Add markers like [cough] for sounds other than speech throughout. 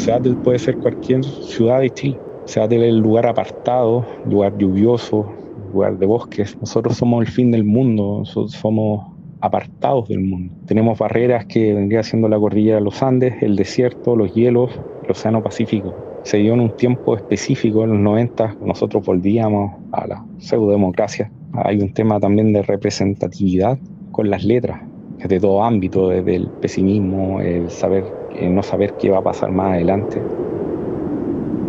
Seattle puede ser cualquier ciudad de Chile. Seattle es el lugar apartado, lugar lluvioso, lugar de bosques. Nosotros somos el fin del mundo, somos apartados del mundo. Tenemos barreras que vendría siendo la cordillera de los Andes, el desierto, los hielos, el Océano Pacífico. Se dio en un tiempo específico, en los 90, nosotros volvíamos a la pseudodemocracia. Hay un tema también de representatividad con las letras, de todo ámbito, desde el pesimismo, el saber, el no saber qué va a pasar más adelante.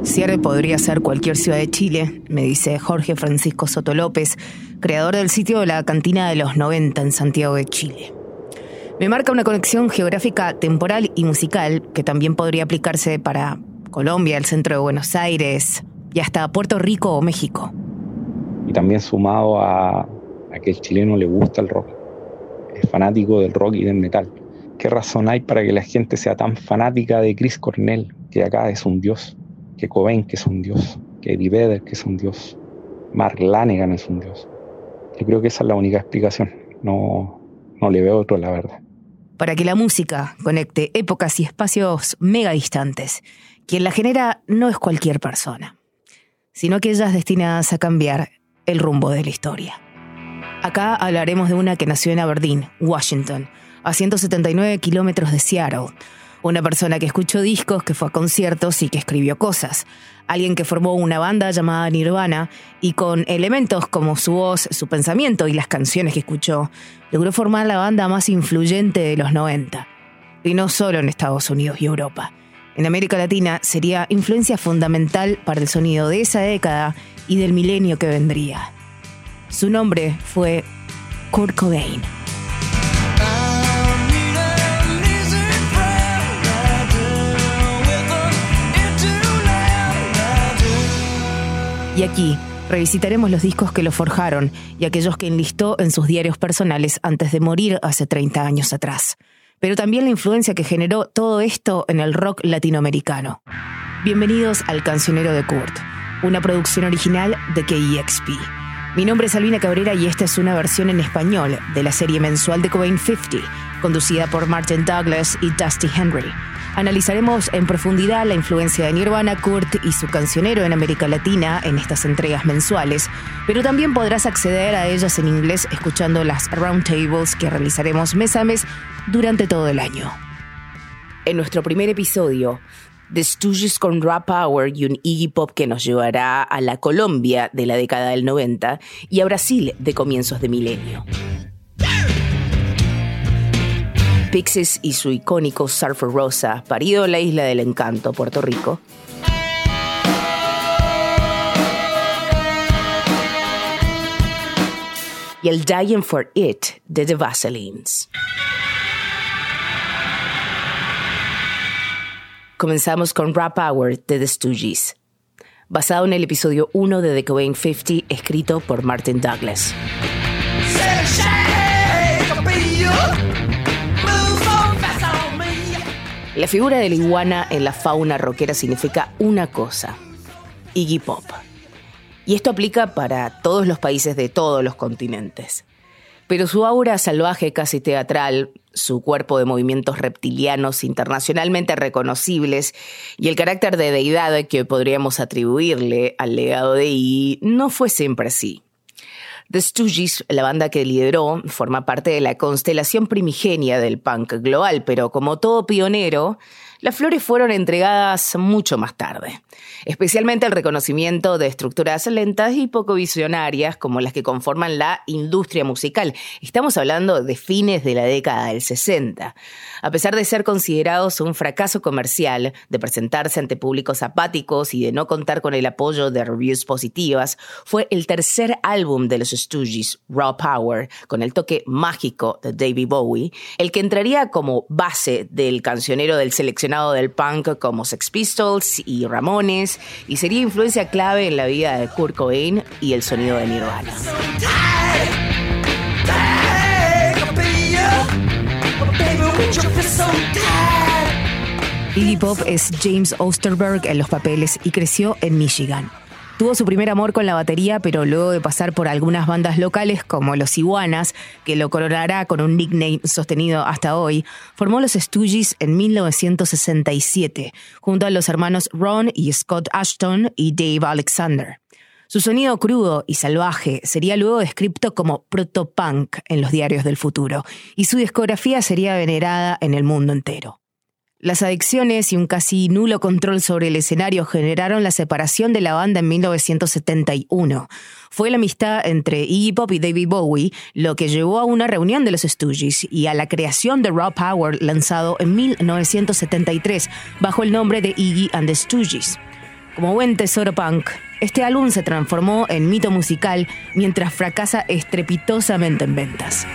Cierre podría ser cualquier ciudad de Chile, me dice Jorge Francisco Soto López, creador del sitio de la Cantina de los 90 en Santiago de Chile. Me marca una conexión geográfica temporal y musical que también podría aplicarse para Colombia, el centro de Buenos Aires y hasta Puerto Rico o México. Y también sumado a, a que el chileno le gusta el rock, es fanático del rock y del metal. ¿Qué razón hay para que la gente sea tan fanática de Chris Cornell, que acá es un dios? que Cobain, que es un dios, que Eddie Vedder, que es un dios, Mark Lanegan es un dios. Yo creo que esa es la única explicación. No, no le veo otro, la verdad. Para que la música conecte épocas y espacios mega distantes, quien la genera no es cualquier persona, sino aquellas destinadas a cambiar el rumbo de la historia. Acá hablaremos de una que nació en Aberdeen, Washington, a 179 kilómetros de Seattle una persona que escuchó discos, que fue a conciertos y que escribió cosas. Alguien que formó una banda llamada Nirvana y con elementos como su voz, su pensamiento y las canciones que escuchó, logró formar la banda más influyente de los 90. Y no solo en Estados Unidos y Europa. En América Latina sería influencia fundamental para el sonido de esa década y del milenio que vendría. Su nombre fue Kurt Cobain. Y aquí revisitaremos los discos que lo forjaron y aquellos que enlistó en sus diarios personales antes de morir hace 30 años atrás. Pero también la influencia que generó todo esto en el rock latinoamericano. Bienvenidos al Cancionero de Kurt, una producción original de KEXP. Mi nombre es Albina Cabrera y esta es una versión en español de la serie mensual de Cobain 50, conducida por Martin Douglas y Dusty Henry. Analizaremos en profundidad la influencia de Nirvana, Kurt y su cancionero en América Latina en estas entregas mensuales, pero también podrás acceder a ellas en inglés escuchando las roundtables que realizaremos mes a mes durante todo el año. En nuestro primer episodio, The Stooges con Rap Power y un Iggy Pop que nos llevará a la Colombia de la década del 90 y a Brasil de comienzos de milenio. Pixies y su icónico Surfer Rosa, parido en la isla del encanto, Puerto Rico. Y el Dying for It de The Vaselines. Comenzamos con Rap Hour de The Stooges, basado en el episodio 1 de The Cobain 50, escrito por Martin Douglas. La figura de la iguana en la fauna rockera significa una cosa, Iggy Pop. Y esto aplica para todos los países de todos los continentes. Pero su aura salvaje, casi teatral, su cuerpo de movimientos reptilianos internacionalmente reconocibles y el carácter de deidad que podríamos atribuirle al legado de Iggy no fue siempre así. The Stooges, la banda que lideró, forma parte de la constelación primigenia del punk global, pero como todo pionero, las flores fueron entregadas mucho más tarde, especialmente el reconocimiento de estructuras lentas y poco visionarias como las que conforman la industria musical. Estamos hablando de fines de la década del 60. A pesar de ser considerados un fracaso comercial, de presentarse ante públicos apáticos y de no contar con el apoyo de reviews positivas, fue el tercer álbum de los Stooges, Raw Power, con el toque mágico de David Bowie, el que entraría como base del cancionero del del punk como Sex Pistols y Ramones y sería influencia clave en la vida de Kurt Cobain y el sonido de Nirvana. Iggy Pop es James Osterberg en los papeles y creció en Michigan. Tuvo su primer amor con la batería, pero luego de pasar por algunas bandas locales como Los Iguanas, que lo coronará con un nickname sostenido hasta hoy, formó los Stooges en 1967, junto a los hermanos Ron y Scott Ashton y Dave Alexander. Su sonido crudo y salvaje sería luego descrito como proto-punk en los diarios del futuro, y su discografía sería venerada en el mundo entero. Las adicciones y un casi nulo control sobre el escenario generaron la separación de la banda en 1971. Fue la amistad entre Iggy Pop y David Bowie lo que llevó a una reunión de los Stooges y a la creación de Raw Power lanzado en 1973 bajo el nombre de Iggy and the Stooges. Como buen tesoro punk, este álbum se transformó en mito musical mientras fracasa estrepitosamente en ventas.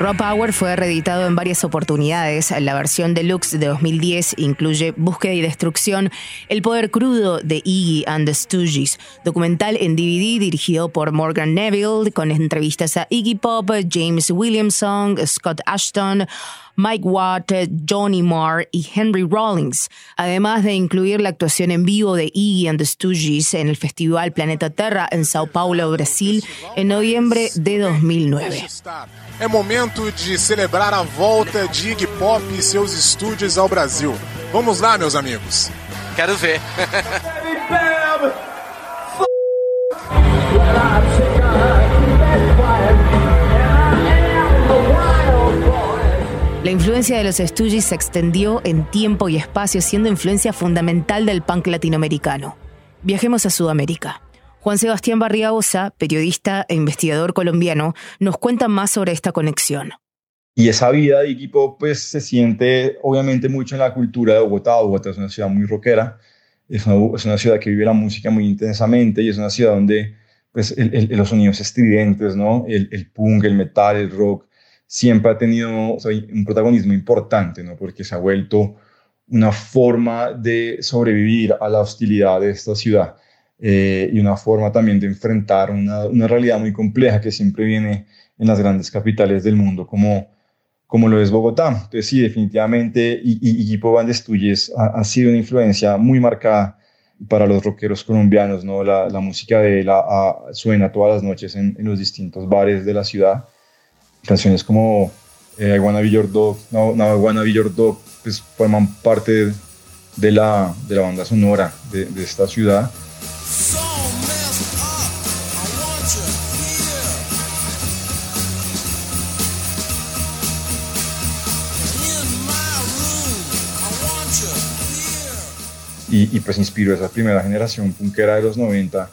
Raw Power fue reeditado en varias oportunidades. La versión deluxe de 2010 incluye Búsqueda y Destrucción, El Poder Crudo de Iggy and the Stooges, documental en DVD dirigido por Morgan Neville, con entrevistas a Iggy Pop, James Williamson, Scott Ashton, Mike Watt, Johnny Marr y Henry Rollins, además de incluir la actuación en vivo de Iggy and the Stooges en el Festival Planeta Terra en Sao Paulo, Brasil, en noviembre de 2009. É momento de celebrar a volta de Iggy Pop e seus estúdios ao Brasil. Vamos lá, meus amigos. Quero ver. [laughs] La influencia de los Stooges se extendió en tiempo y espacio, siendo influencia fundamental del punk latinoamericano. Viajemos a Sudamérica. Juan Sebastián Barriaosa, periodista e investigador colombiano, nos cuenta más sobre esta conexión. Y esa vida de equipo pues se siente obviamente mucho en la cultura de Bogotá. Bogotá es una ciudad muy rockera, es una, ciudad que vive la música muy intensamente y es una ciudad donde pues los sonidos estridentes, ¿no? El, el punk, el metal, el rock, siempre ha tenido un protagonismo importante, ¿no? porque se ha vuelto una forma de sobrevivir a la hostilidad de esta ciudad eh, y una forma también de enfrentar una, una, realidad muy compleja que siempre viene en las grandes capitales del mundo, como, como lo es Bogotá. Entonces sí, definitivamente, y, y, Gipo Van ha, ha, sido una influencia muy marcada para los rockeros colombianos, ¿no? La, la música de él suena todas las noches en, en los distintos bares de la ciudad canciones como eh, I Wanna Be Your Dog, no, pues forman parte de la, de la banda sonora de, esta ciudad. Y, pues inspiró esa primera generación punkera de los 90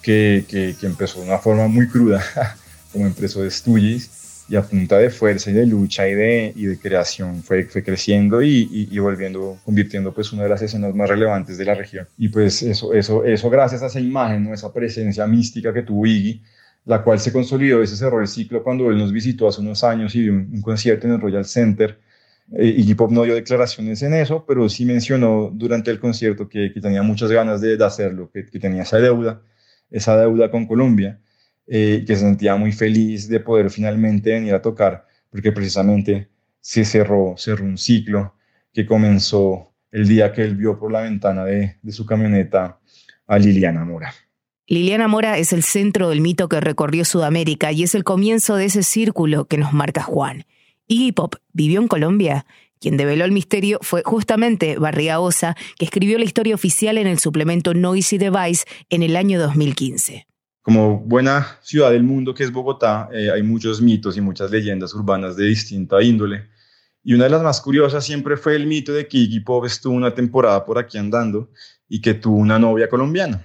que, que, que empezó de una forma muy cruda, [laughs] como empezó de Stooges, y a punta de fuerza y de lucha y de, y de creación fue, fue creciendo y, y, volviendo, convirtiendo pues una de las escenas más relevantes de la región. Y pues eso, eso, eso gracias a esa imagen, ¿no? esa presencia mística que tuvo Iggy, la cual se consolidó, ese cerró el ciclo cuando él nos visitó hace unos años y dio un, concierto en el Royal Center. Eh, Iggy Pop no dio declaraciones en eso, pero sí mencionó durante el concierto que, que tenía muchas ganas de, de hacerlo, que, que tenía esa deuda, esa deuda con Colombia eh, que se sentía muy feliz de poder finalmente venir a tocar, porque precisamente se cerró, cerró un ciclo que comenzó el día que él vio por la ventana de, de su camioneta a Liliana Mora. Liliana Mora es el centro del mito que recorrió Sudamérica y es el comienzo de ese círculo que nos marca Juan. Iggy Pop vivió en Colombia. Quien develó el misterio fue justamente Barriga Osa, que escribió la historia oficial en el suplemento Noisy Device en el año 2015 como buena ciudad del mundo que es Bogotá, eh, hay muchos mitos y muchas leyendas urbanas de distinta índole. Y una de las más curiosas siempre fue el mito de que Iggy Pop estuvo una temporada por aquí andando y que tuvo una novia colombiana.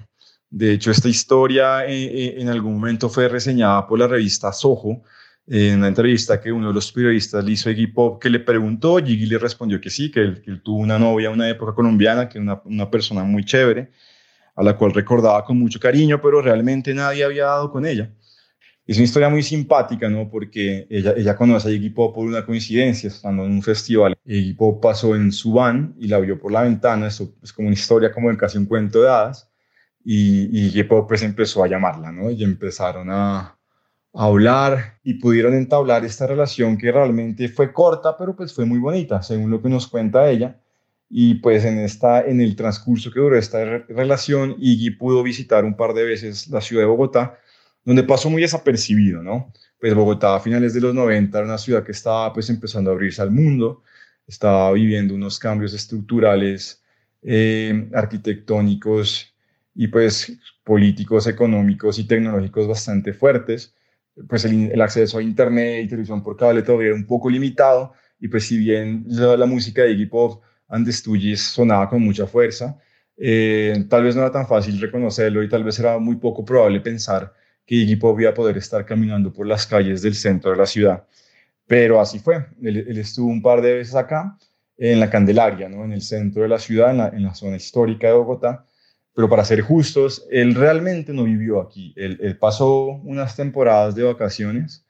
De hecho, esta historia eh, eh, en algún momento fue reseñada por la revista Soho, en una entrevista que uno de los periodistas le hizo a Iggy Pop, que le preguntó, Iggy le respondió que sí, que él, tuvo una novia una época colombiana, que era una, una persona muy chévere, a la cual recordaba con mucho cariño, pero realmente nadie había dado con ella. Es una historia muy simpática, ¿no? Porque ella, ella conoce a Iggy por una coincidencia, estando en un festival. Iggy Pop pasó en su van y la vio por la ventana. Eso es como una historia, como casi un cuento de hadas. Y, y Iggy pues empezó a llamarla, ¿no? Y empezaron a, a hablar y pudieron entablar esta relación que realmente fue corta, pero pues fue muy bonita, según lo que nos cuenta ella y pues en, esta, en el transcurso que duró esta relación, Iggy pudo visitar un par de veces la ciudad de Bogotá, donde pasó muy desapercibido, ¿no? Pues Bogotá a finales de los 90 era una ciudad que estaba pues empezando a abrirse al mundo, estaba viviendo unos cambios estructurales, eh, arquitectónicos y pues políticos, económicos y tecnológicos bastante fuertes. Pues el, acceso a internet y televisión por cable todavía era un poco limitado y pues si bien la, la música de Iggy Pop Andes sonaba con mucha fuerza. Eh, tal vez no era tan fácil reconocerlo y tal vez era muy poco probable pensar que Iggy Pop iba a poder estar caminando por las calles del centro de la ciudad. Pero así fue. Él, estuvo un par de veces acá, en la Candelaria, ¿no? en el centro de la ciudad, en la, zona histórica de Bogotá. Pero para ser justos, él realmente no vivió aquí. Él, pasó unas temporadas de vacaciones,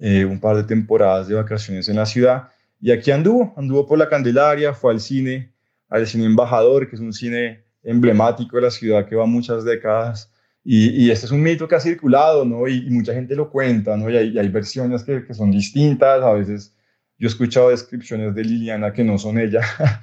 eh, un par de temporadas de vacaciones en la ciudad y aquí anduvo, anduvo por la Candelaria, fue al cine, al cine Embajador, que es un cine emblemático de la ciudad que va muchas décadas. Y, este es un mito que ha circulado, ¿no? Y, mucha gente lo cuenta, ¿no? Y hay, hay versiones que, que, son distintas. A veces yo he escuchado descripciones de Liliana que no son ella,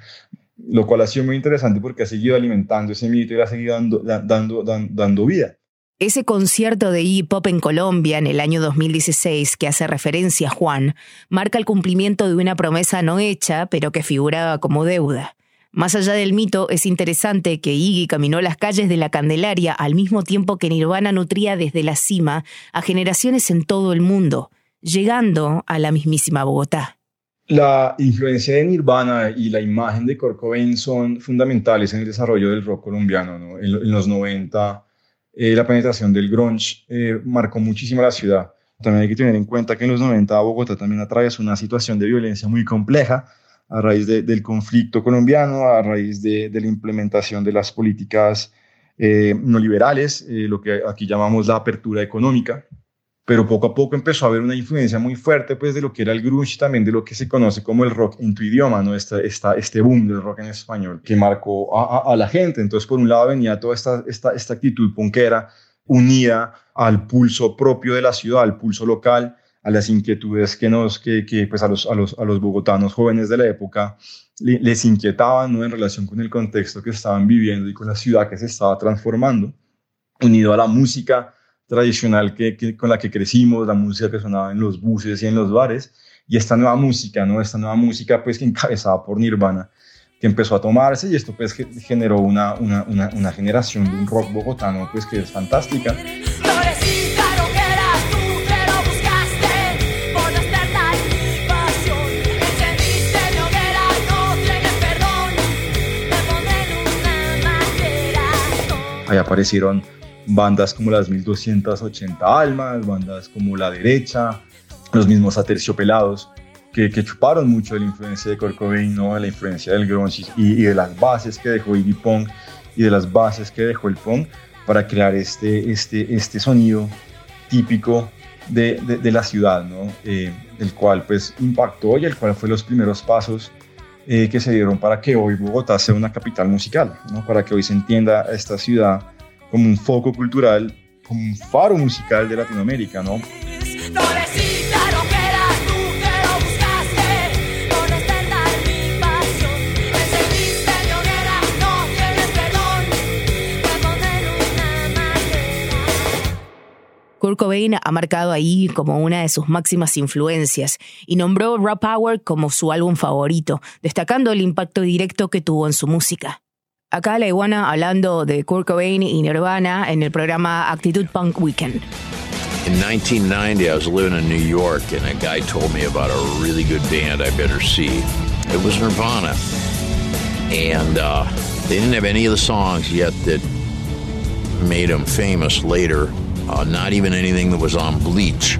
[laughs] lo cual ha sido muy interesante porque ha seguido alimentando ese mito y ha seguido dando, dando, dando, dando vida. Ese concierto de hip hop en Colombia en el año 2016 que hace referencia a Juan marca el cumplimiento de una promesa no hecha, pero que figuraba como deuda. Más allá del mito, es interesante que Iggy caminó las calles de la Candelaria al mismo tiempo que Nirvana nutría desde la cima a generaciones en todo el mundo, llegando a la mismísima Bogotá. La influencia de Nirvana y la imagen de Kurt son fundamentales en el desarrollo del rock colombiano. En, los 90 eh, la penetración del grunge eh, marcó muchísimo la ciudad. También hay que tener en cuenta que en los 90 Bogotá también atravesó una situación de violencia muy compleja a raíz del conflicto colombiano, a raíz de, la implementación de las políticas eh, no liberales, lo que aquí llamamos la apertura económica, pero poco a poco empezó a haber una influencia muy fuerte pues de lo que era el grunge también de lo que se conoce como el rock en tu idioma, ¿no? Esta, esta, este boom del rock en español que marcó a, a, la gente. Entonces, por un lado venía toda esta, esta, esta actitud punkera unida al pulso propio de la ciudad, al pulso local, a las inquietudes que nos, que, que pues a los, a los, a los bogotanos jóvenes de la época les inquietaban, ¿no? En relación con el contexto que estaban viviendo y con la ciudad que se estaba transformando, unido a la música, tradicional que, con la que crecimos, la música que sonaba en los buses y en los bares, y esta nueva música, ¿no? Esta nueva música, pues, que encabezada por Nirvana, que empezó a tomarse y esto, pues, generó una, una, una, una generación de un rock bogotano, pues, que es fantástica. Ahí aparecieron bandas como las 1280 Almas, bandas como La Derecha, los mismos Aterciopelados, que, chuparon mucho de la influencia de Kurt ¿no? de la influencia del grunge y, de las bases que dejó Iggy Pong y de las bases que dejó el punk para crear este, este, este sonido típico de, de, la ciudad, ¿no? Eh, el cual pues impactó y el cual fue los primeros pasos eh, que se dieron para que hoy Bogotá sea una capital musical, ¿no? para que hoy se entienda esta ciudad como un foco cultural, como un faro musical de Latinoamérica, ¿no? Kurt Cobain ha marcado ahí como una de sus máximas influencias y nombró Rap Power como su álbum favorito, destacando el impacto directo que tuvo en su música. Acá la iguana hablando de Kurt Cobain y Nirvana en el programa Actitud Punk Weekend. In 1990, I was living in New York, and a guy told me about a really good band I better see. It was Nirvana. And uh, they didn't have any of the songs yet that made them famous later, uh, not even anything that was on Bleach.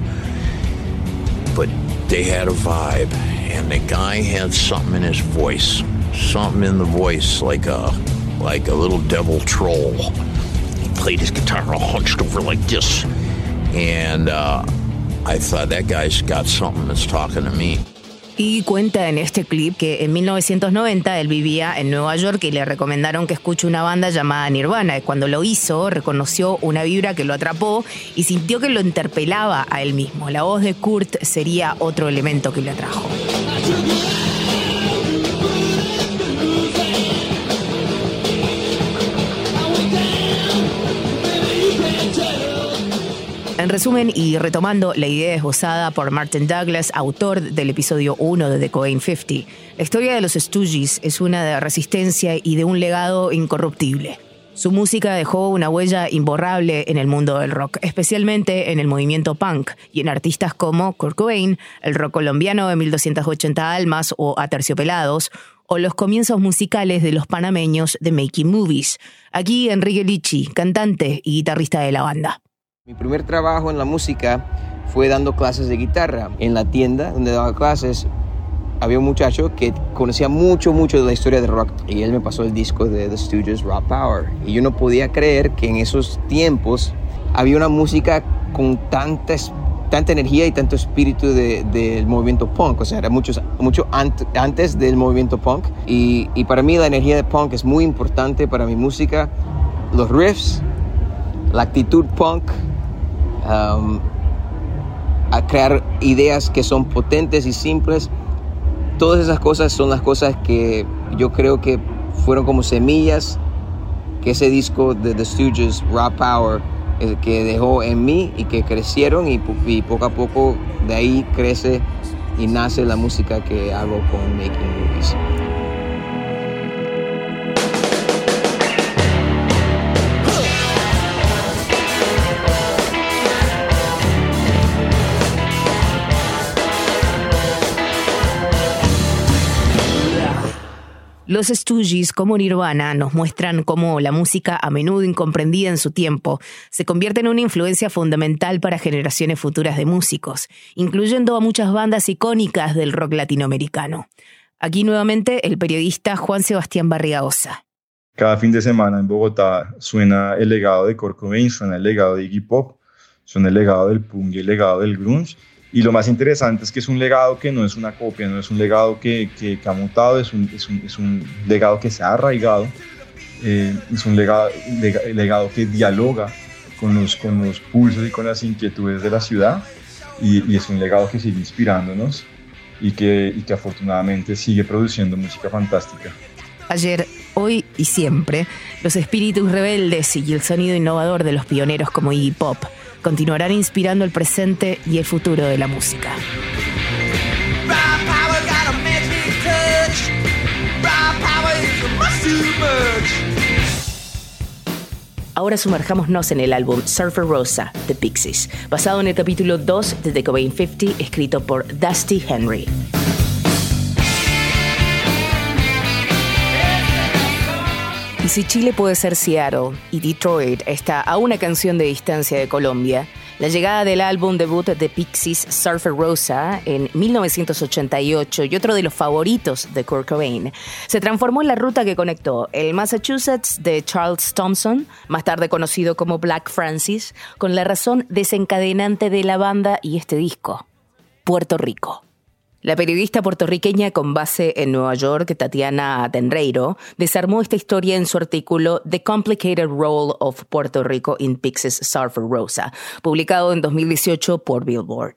But they had a vibe, and the guy had something in his voice, something in the voice, like a like a little devil troll. He played his guitar all hunched over like this. And uh, I thought, that guy's got something that's talking to me. Y cuenta en este clip que en 1990 él vivía en Nueva York y le recomendaron que escuche una banda llamada Nirvana. Y cuando lo hizo, reconoció una vibra que lo atrapó y sintió que lo interpelaba a él mismo. La voz de Kurt sería otro elemento que le atrajo. Resumen y retomando la idea esbozada por Martin Douglas, autor del episodio 1 de The Cobain 50, la historia de los Stooges es una de resistencia y de un legado incorruptible. Su música dejó una huella imborrable en el mundo del rock, especialmente en el movimiento punk y en artistas como Kurt Cobain, el rock colombiano de 1280 almas o Aterciopelados, o los comienzos musicales de los panameños de Making Movies. Aquí Enrique Lichi, cantante y guitarrista de la banda. Mi primer trabajo en la música fue dando clases de guitarra. En la tienda donde daba clases había un muchacho que conocía mucho, mucho de la historia de rock y él me pasó el disco de The Stooges Rock Power. Y yo no podía creer que en esos tiempos había una música con tanta, tanta energía y tanto espíritu del movimiento punk. O sea, era mucho, mucho antes del movimiento punk. Y, para mí la energía de punk es muy importante para mi música. Los riffs, la actitud punk. Um, a crear ideas que son potentes y simples Todas esas cosas son las cosas que yo creo que fueron como semillas que ese disco de The Stooges, Raw Power, eh, que dejó en mí y que crecieron y, y poco a poco de ahí crece y nace la música que hago con Making Movies. Los Stooges, como Nirvana, nos muestran cómo la música, a menudo incomprendida en su tiempo, se convierte en una influencia fundamental para generaciones futuras de músicos, incluyendo a muchas bandas icónicas del rock latinoamericano. Aquí nuevamente el periodista Juan Sebastián Barriaosa. Cada fin de semana en Bogotá suena el legado de Kurt suena el legado de Iggy Pop, suena el legado del punk y el legado del grunge y lo más interesante es que es un legado que no es una copia, no es un legado que, que, ha mutado, es un, es, un, es un, legado que se ha arraigado, eh, es un legado, legado que dialoga con los, con los pulsos y con las inquietudes de la ciudad y, y es un legado que sigue inspirándonos y que, y que afortunadamente sigue produciendo música fantástica. Ayer, hoy y siempre, los espíritus rebeldes y el sonido innovador de los pioneros como Iggy Pop continuarán inspirando el presente y el futuro de la música. Ahora sumerjámonos en el álbum Surfer Rosa de Pixies, basado en el capítulo 2 de The Cobain 50, escrito por Dusty Henry. Y si Chile puede ser Seattle y Detroit está a una canción de distancia de Colombia, la llegada del álbum debut de Pixies Surfer Rosa en 1988 y otro de los favoritos de Kurt Cobain se transformó en la ruta que conectó el Massachusetts de Charles Thompson, más tarde conocido como Black Francis, con la razón desencadenante de la banda y este disco, Puerto Rico. La periodista puertorriqueña con base en Nueva York, Tatiana Tenreiro, desarmó esta historia en su artículo The Complicated Role of Puerto Rico in Pixies Surfer Rosa, publicado en 2018 por Billboard.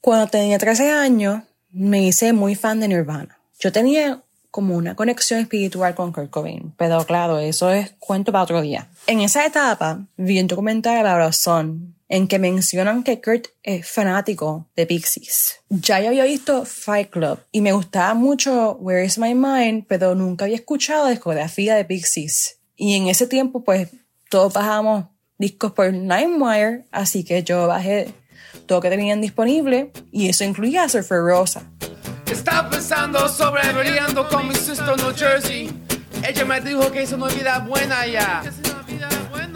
Cuando tenía 13 años, me hice muy fan de Nirvana. Yo tenía como una conexión espiritual con Kurt Cobain, pero claro, eso es cuento para otro día. En esa etapa, vi un documental de la razón en que mencionan que Kurt es fanático de Pixies. Ya yo había visto Fight Club y me gustaba mucho Where Is My Mind, pero nunca había escuchado la discografía de Pixies. Y en ese tiempo, pues, todos bajamos discos por LimeWire, así que yo bajé todo que tenían disponible y eso incluía Surfer Rosa. Estaba pensando sobre con mi sister New Jersey. Ella me dijo que es una vida buena ya.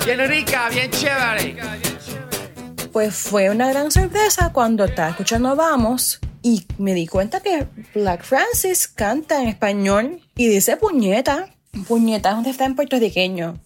Bien rica, bien chévere pues fue una gran sorpresa cuando estaba escuchando Vamos y me di cuenta que Black Francis canta en español y dice puñeta. Puñeta es está en puertorriqueño.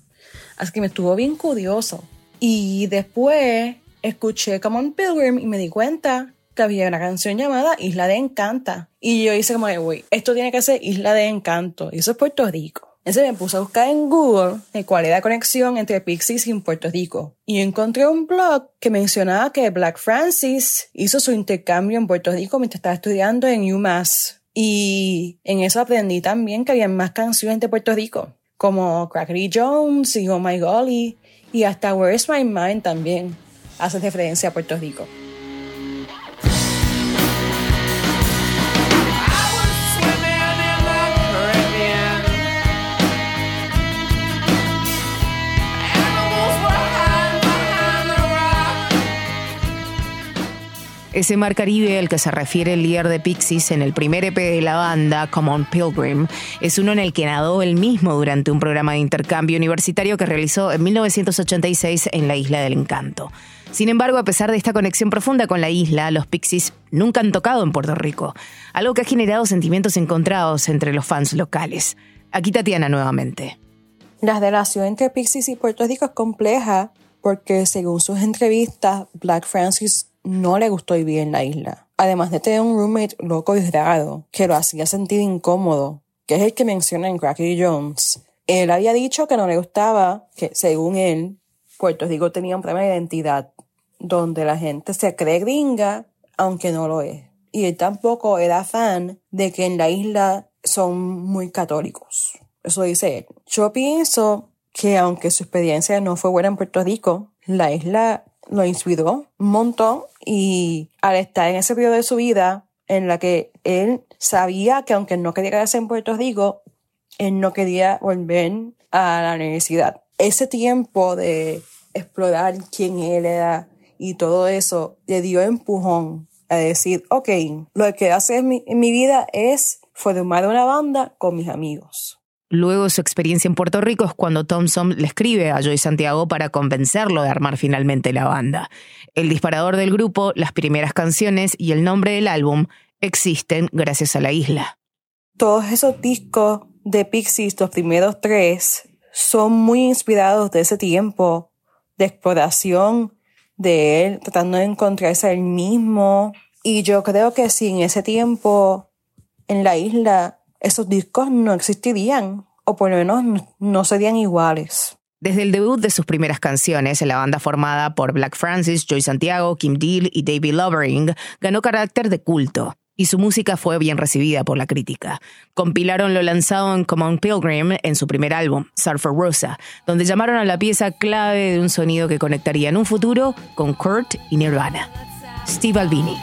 Así que me estuvo bien curioso. Y después escuché Come on Pilgrim y me di cuenta que había una canción llamada Isla de Encanta. Y yo hice como, güey, esto tiene que ser Isla de Encanto. Y eso es Puerto Rico. Entonces me puse a buscar en Google cuál era la conexión entre Pixies y Puerto Rico. Y encontré un blog que mencionaba que Black Francis hizo su intercambio en Puerto Rico mientras estaba estudiando en UMass. Y en eso aprendí también que había más canciones de Puerto Rico, como Crackery Jones y Oh My Golly, y hasta Where's My Mind también. hace referencia a Puerto Rico. Ese mar Caribe al que se refiere el líder de Pixies en el primer EP de la banda, Come On Pilgrim, es uno en el que nadó él mismo durante un programa de intercambio universitario que realizó en 1986 en la Isla del Encanto. Sin embargo, a pesar de esta conexión profunda con la isla, los Pixies nunca han tocado en Puerto Rico, algo que ha generado sentimientos encontrados entre los fans locales. Aquí Tatiana nuevamente. La relación entre Pixies y Puerto Rico es compleja porque según sus entrevistas, Black Francis no le gustó vivir en la isla. Además de tener un roommate loco y raro, que lo hacía sentir incómodo, que es el que menciona en Cracky Jones. Él había dicho que no le gustaba, que según él, Puerto Rico tenía un problema de identidad, donde la gente se cree gringa, aunque no lo es. Y él tampoco era fan de que en la isla son muy católicos. Eso dice él. Yo pienso que aunque su experiencia no fue buena en Puerto Rico, la isla lo inspiró un montón y al estar en ese periodo de su vida en la que él sabía que aunque no quería quedarse en Puerto Rico, él no quería volver a la universidad. Ese tiempo de explorar quién él era y todo eso le dio empujón a decir, ok, lo que hace en mi, en mi vida es formar una banda con mis amigos. Luego de su experiencia en Puerto Rico es cuando Thompson le escribe a Joy Santiago para convencerlo de armar finalmente la banda. El disparador del grupo, las primeras canciones y el nombre del álbum existen gracias a la isla. Todos esos discos de Pixies, los primeros tres, son muy inspirados de ese tiempo de exploración de él, tratando de encontrarse él mismo. Y yo creo que si en ese tiempo en la isla esos discos no existirían, o por lo menos no serían iguales. Desde el debut de sus primeras canciones, la banda formada por Black Francis, Joy Santiago, Kim Deal y David Lovering ganó carácter de culto y su música fue bien recibida por la crítica. Compilaron lo lanzado en Common Pilgrim en su primer álbum, Surfer Rosa, donde llamaron a la pieza clave de un sonido que conectaría en un futuro con Kurt y Nirvana. Steve Albini.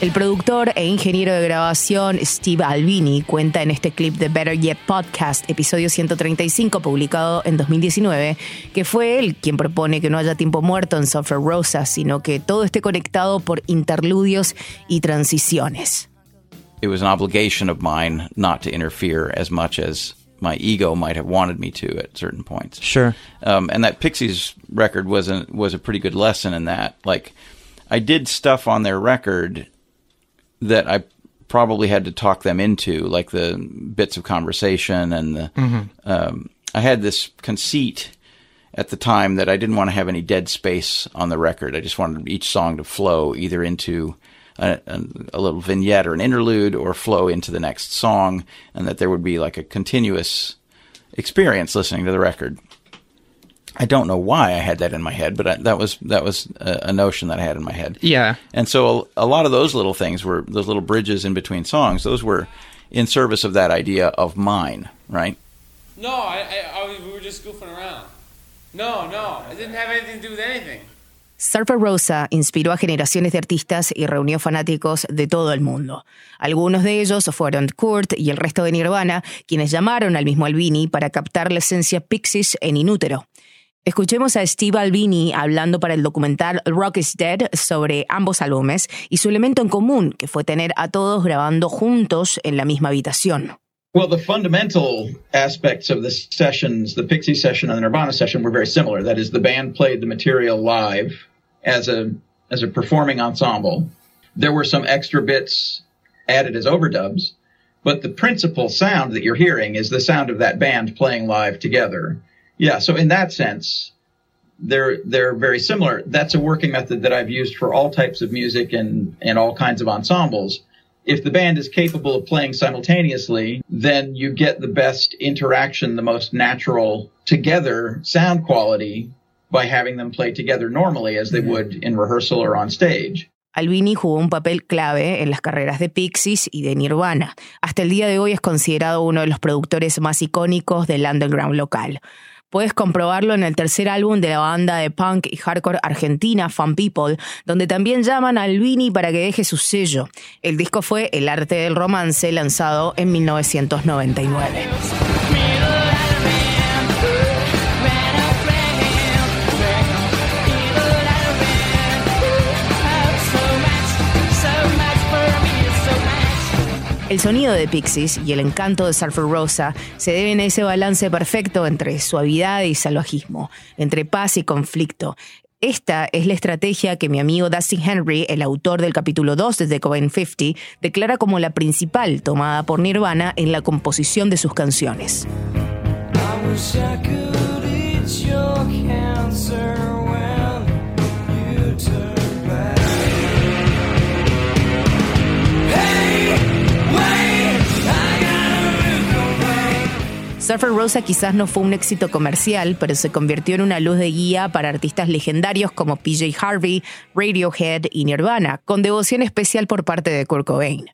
El productor e ingeniero de grabación Steve Albini cuenta en este clip de Better Yet Podcast, episodio 135, publicado en 2019, que fue él quien propone que no haya tiempo muerto en Software Rosa, sino que todo esté conectado por interludios y transiciones. It was an obligation of mine not to interfere as much as my ego might have wanted me to at certain points. Sure. Um, and that Pixies record was a, was a pretty good lesson in that. Like, I did stuff on their record that I probably had to talk them into, like the bits of conversation and the. Mm-hmm. Um, I had this conceit at the time that I didn't want to have any dead space on the record. I just wanted each song to flow either into a, a, a, little vignette or an interlude or flow into the next song, and that there would be like a continuous experience listening to the record. I don't know why I had that in my head, but I, that was that was a, a, notion that I had in my head. Yeah. And so a, a, lot of those little things were those little bridges in between songs. Those were in service of that idea of mine, right? No, I, I, I we were just goofing around. No, no, it didn't have anything to do with anything. Surfer Rosa inspiró a generaciones de artistas y reunió fanáticos de todo el mundo. Algunos de ellos fueron Kurt y el resto de Nirvana, quienes llamaron al mismo Albini para captar la esencia Pixies en Inútero. Escuchemos a Steve Albini hablando para el documental Rock is Dead sobre ambos álbumes y su elemento en común, que fue tener a todos grabando juntos en la misma habitación. Well, the fundamental aspects of the sessions, the Pixie session and the Nirvana session, were very similar. That is, the band played the material live as a as a performing ensemble. There were some extra bits added as overdubs, but the principal sound that you're hearing is the sound of that band playing live together. Yeah, so in that sense, they're they're very similar. That's a working method that I've used for all types of music and and all kinds of ensembles. If the band is capable of playing simultaneously, then you get the best interaction, the most natural together sound quality by having them play together normally as they mm-hmm. would in rehearsal or on stage. Albini jugó un papel clave en las carreras de Pixies y de Nirvana. Hasta el día de hoy es considerado uno de los productores más icónicos del underground local. Puedes comprobarlo en el tercer álbum de la banda de punk y hardcore argentina Fun People, donde también llaman a Albini para que deje su sello. El disco fue El arte del romance, lanzado en 1999. El sonido de Pixies y el encanto de Surfer Rosa se deben a ese balance perfecto entre suavidad y salvajismo, entre paz y conflicto. Esta es la estrategia que mi amigo Dustin Henry, el autor del capítulo 2 de The Coven 50, declara como la principal tomada por Nirvana en la composición de sus canciones. Surfer Rosa quizás no fue un éxito comercial, pero se convirtió en una luz de guía para artistas legendarios como PJ Harvey, Radiohead y Nirvana, con devoción especial por parte de Kurt Cobain.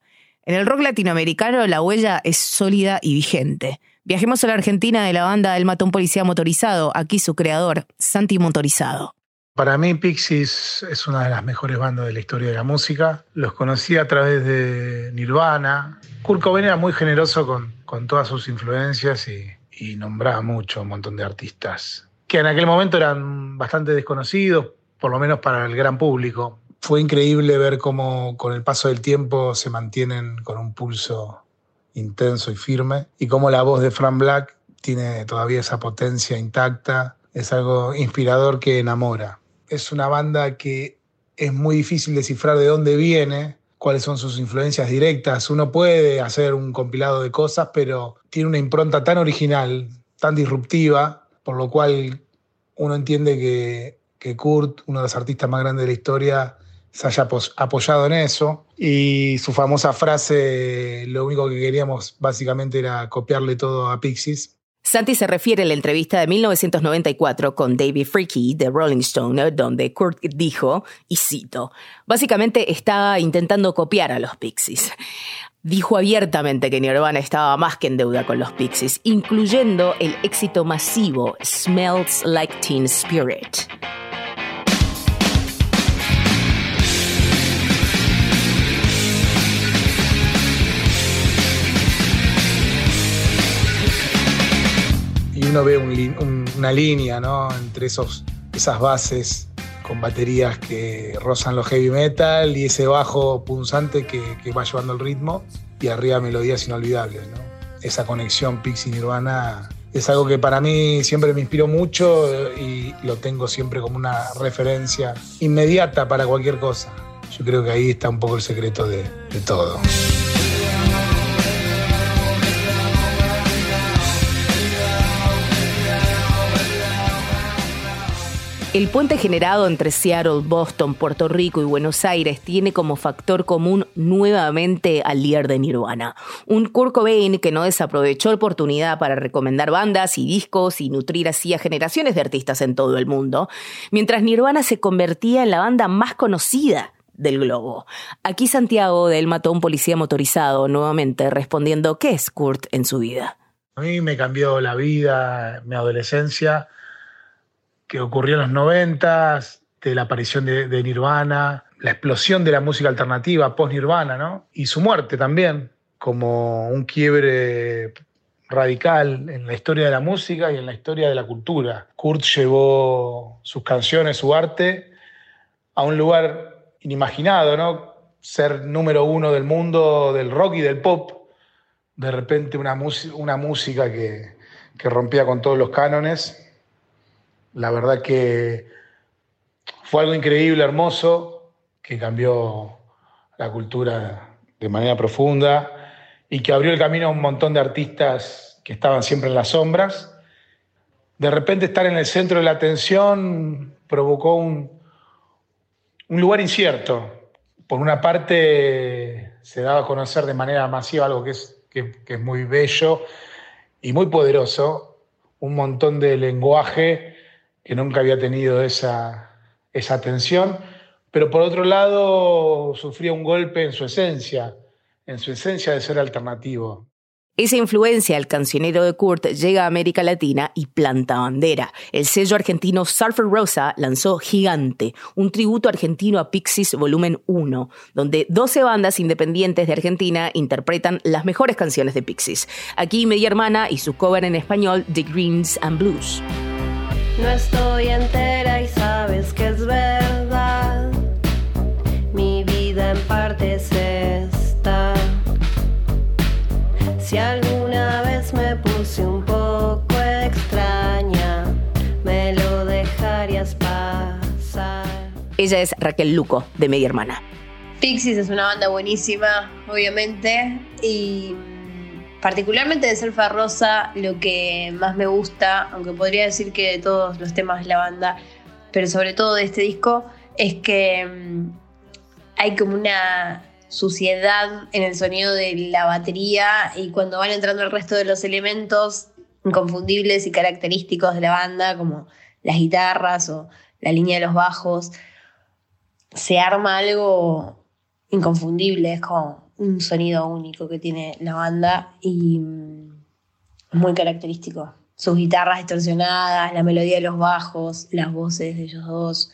En el rock latinoamericano la huella es sólida y vigente. Viajemos a la Argentina de la banda El Matón Policía Motorizado, aquí su creador, Santi Motorizado. Para mí Pixies es una de las mejores bandas de la historia de la música. Los conocí a través de Nirvana. Kurt Cobain era muy generoso con, con todas sus influencias y, y nombraba mucho un montón de artistas que en aquel momento eran bastante desconocidos, por lo menos para el gran público. Fue increíble ver cómo con el paso del tiempo se mantienen con un pulso intenso y firme y cómo la voz de Frank Black tiene todavía esa potencia intacta. Es algo inspirador que enamora es una banda que es muy difícil descifrar de dónde viene, cuáles son sus influencias directas. Uno puede hacer un compilado de cosas, pero tiene una impronta tan original, tan disruptiva, por lo cual uno entiende que, Kurt, uno de los artistas más grandes de la historia, se haya apoyado en eso. Y su famosa frase, lo único que queríamos básicamente era copiarle todo a Pixies. Santi se refiere a la entrevista de 1994 con David Freaky de Rolling Stone, donde Kurt dijo, y cito, básicamente estaba intentando copiar a los Pixies. Dijo abiertamente que Nirvana estaba más que en deuda con los Pixies, incluyendo el éxito masivo Smells Like Teen Spirit. Uno ve una línea entre esos, esas bases con baterías que rozan los heavy metal y ese bajo punzante que, va llevando el ritmo y arriba melodías inolvidables. ¿no? Esa conexión Pixie Nirvana es algo que para mí siempre me inspiró mucho y lo tengo siempre como una referencia inmediata para cualquier cosa. Yo creo que ahí está un poco el secreto de, de todo. El puente generado entre Seattle, Boston, Puerto Rico y Buenos Aires tiene como factor común nuevamente al líder de Nirvana, un Kurt Cobain que no desaprovechó la oportunidad para recomendar bandas y discos y nutrir así a generaciones de artistas en todo el mundo, mientras Nirvana se convertía en la banda más conocida del globo. Aquí Santiago de él mató a un policía motorizado nuevamente respondiendo qué es Kurt en su vida. A mí me cambió la vida, mi adolescencia que ocurrió en los noventas, de la aparición de, Nirvana, la explosión de la música alternativa post-Nirvana, ¿no? Y su muerte también, como un quiebre radical en la historia de la música y en la historia de la cultura. Kurt llevó sus canciones, su arte, a un lugar inimaginado, ¿no? Ser número uno del mundo del rock y del pop. De repente una, música que rompía con todos los cánones la verdad que fue algo increíble, hermoso, que cambió la cultura de manera profunda y que abrió el camino a un montón de artistas que estaban siempre en las sombras. De repente estar en el centro de la atención provocó un, un lugar incierto. Por una parte se daba a conocer de manera masiva algo que es, que es muy bello y muy poderoso, un montón de lenguaje que nunca había tenido esa, esa atención. pero por otro lado sufría un golpe en su esencia, en su esencia de ser alternativo. Esa influencia al cancionero de Kurt llega a América Latina y planta bandera. El sello argentino Surfer Rosa lanzó Gigante, un tributo argentino a Pixies Volumen 1, donde 12 bandas independientes de Argentina interpretan las mejores canciones de Pixies. Aquí Media Hermana y su cover en español The Greens and Blues. No estoy entera y sabes que es verdad. Mi vida en parte es esta. Si alguna vez me puse un poco extraña, me lo dejarías pasar. Ella es Raquel Luco, de Media Hermana. Pixies es una banda buenísima, obviamente, y particularmente de Selfa Rosa, lo que más me gusta, aunque podría decir que de todos los temas de la banda, pero sobre todo de este disco, es que mm, hay como una suciedad en el sonido de la batería y cuando van entrando el resto de los elementos inconfundibles y característicos de la banda, como las guitarras o la línea de los bajos, se arma algo inconfundible, es como un sonido único que tiene la banda y mm, muy característico. Sus guitarras distorsionadas, la melodía de los bajos, las voces de ellos dos.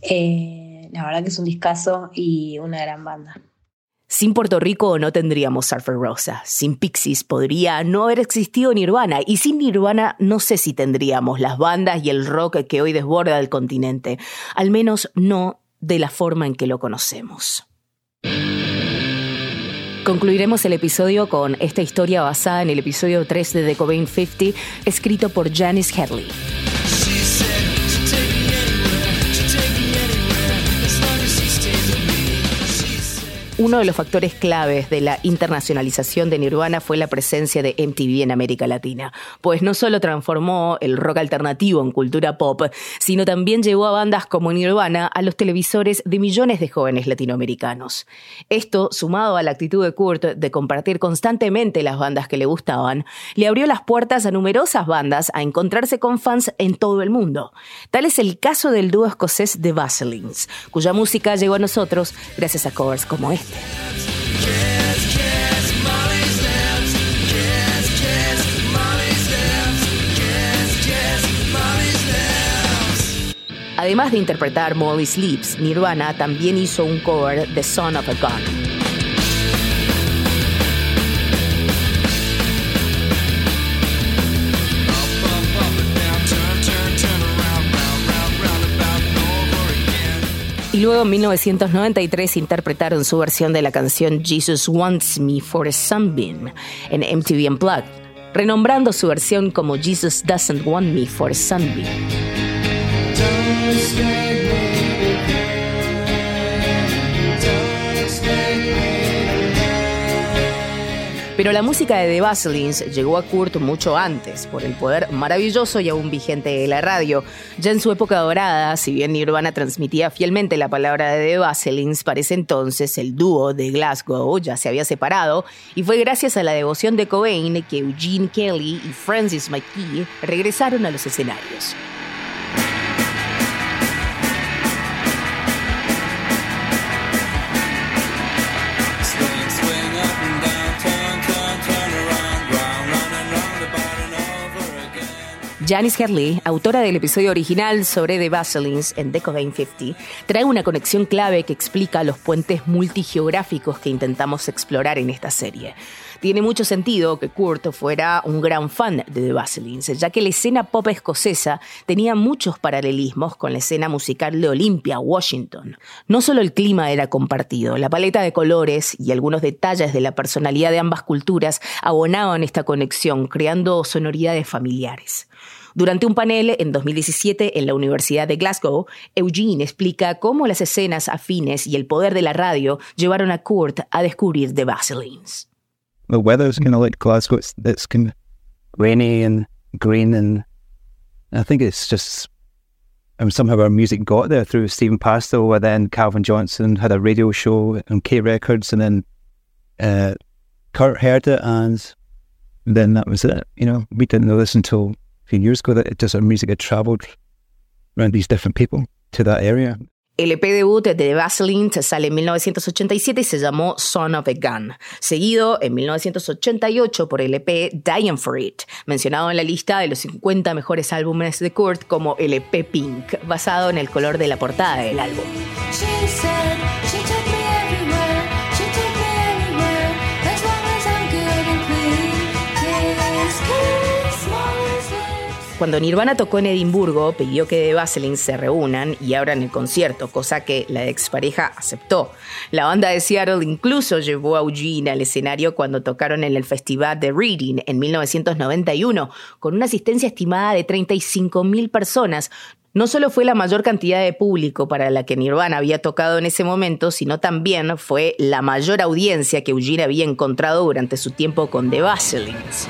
Eh, la verdad que es un discazo y una gran banda. Sin Puerto Rico no tendríamos Surfer Rosa. Sin Pixies podría no haber existido Nirvana. Y sin Nirvana no sé si tendríamos las bandas y el rock que hoy desborda el continente. Al menos no de la forma en que lo conocemos. Concluiremos el episodio con esta historia basada en el episodio 3 de The Cobain 50, escrito por Janice Hadley. Uno de los factores claves de la internacionalización de Nirvana fue la presencia de MTV en América Latina, pues no solo transformó el rock alternativo en cultura pop, sino también llevó a bandas como Nirvana a los televisores de millones de jóvenes latinoamericanos. Esto, sumado a la actitud de Kurt de compartir constantemente las bandas que le gustaban, le abrió las puertas a numerosas bandas a encontrarse con fans en todo el mundo. Tal es el caso del dúo escocés The Vaselines, cuya música llegó a nosotros gracias a covers como este. Además de interpretar Molly Sleeps, Nirvana también hizo un cover de Son of a Gun. Luego en 1993 interpretaron su versión de la canción Jesus Wants Me for a Sunbeam en MTV Unplugged, renombrando su versión como Jesus Doesn't Want Me for a Sunbeam. Pero la música de The Vaselines llegó a Kurt mucho antes, por el poder maravilloso y aún vigente de la radio. Ya en su época dorada, si bien Nirvana transmitía fielmente la palabra de The Vaselines, para ese entonces el dúo de Glasgow ya se había separado y fue gracias a la devoción de Cobain que Eugene Kelly y Francis McKee regresaron a los escenarios. Janice Hadley, autora del episodio original sobre The Vaselines en The Cobain 50, trae una conexión clave que explica los puentes multigeográficos que intentamos explorar en esta serie. Tiene mucho sentido que Kurt fuera un gran fan de The Vaselines, ya que la escena pop escocesa tenía muchos paralelismos con la escena musical de Olympia, Washington. No solo el clima era compartido, la paleta de colores y algunos detalles de la personalidad de ambas culturas abonaban esta conexión, creando sonoridades familiares. Durante un panel en 2017 en la Universidad de Glasgow, Eugene explica cómo las escenas afines y el poder de la radio llevaron a Kurt a descubrir The Vaselines. The weather's kind of like Glasgow. It's, it's kind of rainy and green, and I think it's just I mean, somehow our music got there through Stephen Pastel, and then Calvin Johnson had a radio show on K Records, and then uh, Kurt heard it, and then that was it. You know, we didn't know this until a few years ago that it just our music had travelled around these different people to that area. El EP debut de The Vaseline sale en 1987 y se llamó Son of a Gun, seguido en 1988 por el EP Dying for It, mencionado en la lista de los 50 mejores álbumes de Kurt como el EP Pink, basado en el color de la portada del álbum. Cuando Nirvana tocó en Edimburgo, pidió que The Vaseline se reúnan y abran el concierto, cosa que la expareja aceptó. La banda de Seattle incluso llevó a Eugene al escenario cuando tocaron en el festival de Reading en 1991, con una asistencia estimada de 35.000 personas, no solo fue la mayor cantidad de público para la que Nirvana había tocado en ese momento, sino también fue la mayor audiencia que Eugene había encontrado durante su tiempo con The Vaselines.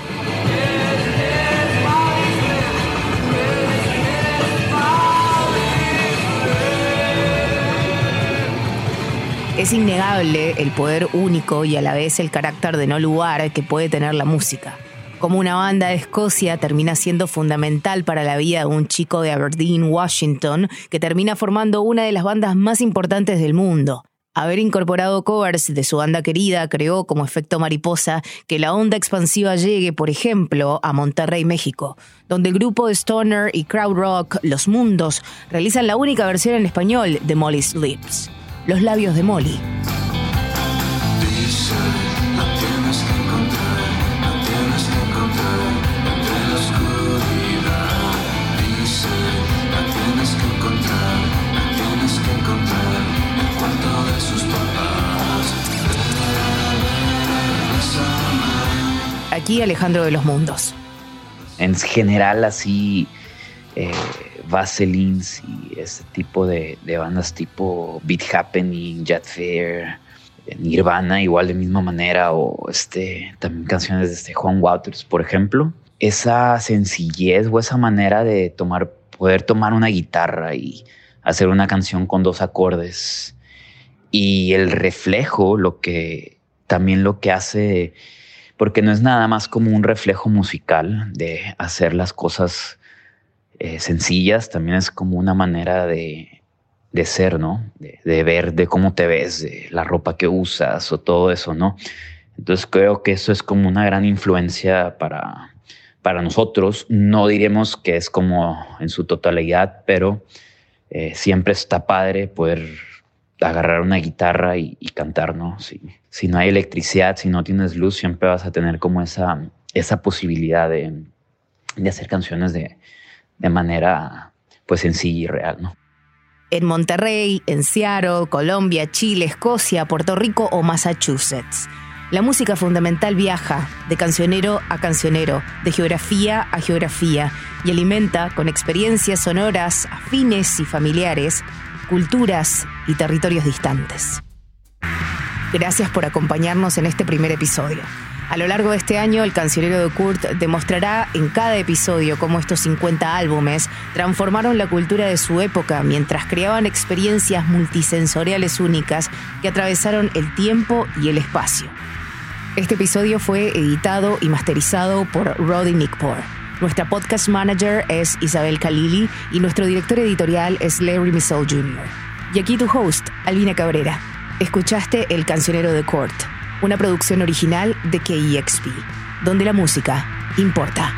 Es innegable el poder único y a la vez el carácter de no lugar que puede tener la música. Como una banda de Escocia termina siendo fundamental para la vida de un chico de Aberdeen, Washington, que termina formando una de las bandas más importantes del mundo. Haber incorporado covers de su banda querida creó como efecto mariposa que la onda expansiva llegue, por ejemplo, a Monterrey, México, donde el grupo de Stoner y Crowd Rock Los Mundos realizan la única versión en español de Molly's Lips. Los labios de Molly. Aquí Alejandro de los Mundos. En general así eh, Vaselines y ese tipo de, bandas tipo Beat Happening, Jet Fair, Nirvana, igual de misma manera, o este, también canciones de este Juan Waters, por ejemplo. Esa sencillez o esa manera de tomar, poder tomar una guitarra y hacer una canción con dos acordes. Y el reflejo, lo que también lo que hace, porque no es nada más como un reflejo musical de hacer las cosas eh, sencillas, también es como una manera de, ser, ¿no? De, ver, de cómo te ves, de la ropa que usas o todo eso, ¿no? Entonces creo que eso es como una gran influencia para, para nosotros. No diremos que es como en su totalidad, pero eh, siempre está padre poder agarrar una guitarra y, cantar, ¿no? Si, si, no hay electricidad, si no tienes luz, siempre vas a tener como esa, esa posibilidad de, de hacer canciones de, de manera pues sencilla y real, ¿no? En Monterrey, en Seattle, Colombia, Chile, Escocia, Puerto Rico o Massachusetts. La música fundamental viaja de cancionero a cancionero, de geografía a geografía, y alimenta con experiencias sonoras, afines y familiares, culturas y territorios distantes. Gracias por acompañarnos en este primer episodio. A lo largo de este año, el cancionero de Kurt demostrará en cada episodio cómo estos 50 álbumes transformaron la cultura de su época mientras creaban experiencias multisensoriales únicas que atravesaron el tiempo y el espacio. Este episodio fue editado y masterizado por Roddy Nickpor. Nuestra podcast manager es Isabel Khalili y nuestro director editorial es Larry Missel Jr. Y aquí tu host, Albina Cabrera. Escuchaste El Cancionero de Kurt una producción original de KEXP, donde la música importa.